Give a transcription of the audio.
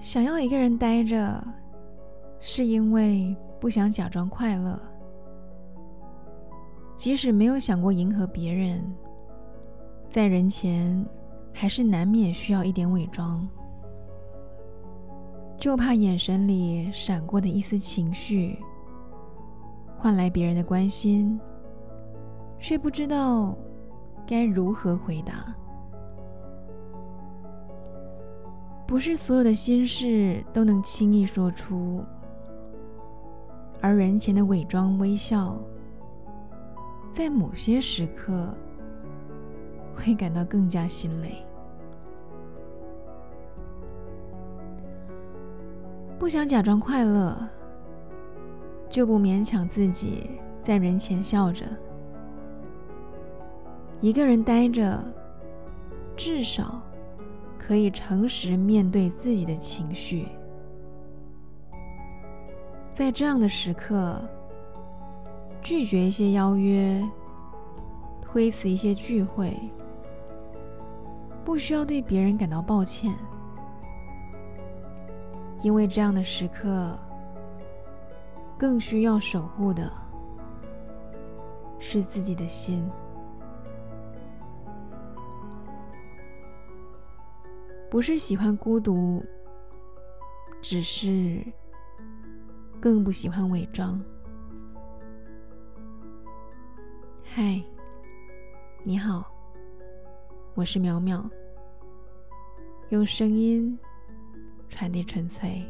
想要一个人待着，是因为不想假装快乐。即使没有想过迎合别人，在人前还是难免需要一点伪装，就怕眼神里闪过的一丝情绪，换来别人的关心，却不知道该如何回答。不是所有的心事都能轻易说出，而人前的伪装微笑，在某些时刻会感到更加心累。不想假装快乐，就不勉强自己在人前笑着。一个人呆着，至少。可以诚实面对自己的情绪，在这样的时刻，拒绝一些邀约，推辞一些聚会，不需要对别人感到抱歉，因为这样的时刻，更需要守护的是自己的心。不是喜欢孤独，只是更不喜欢伪装。嗨，你好，我是苗苗，用声音传递纯粹。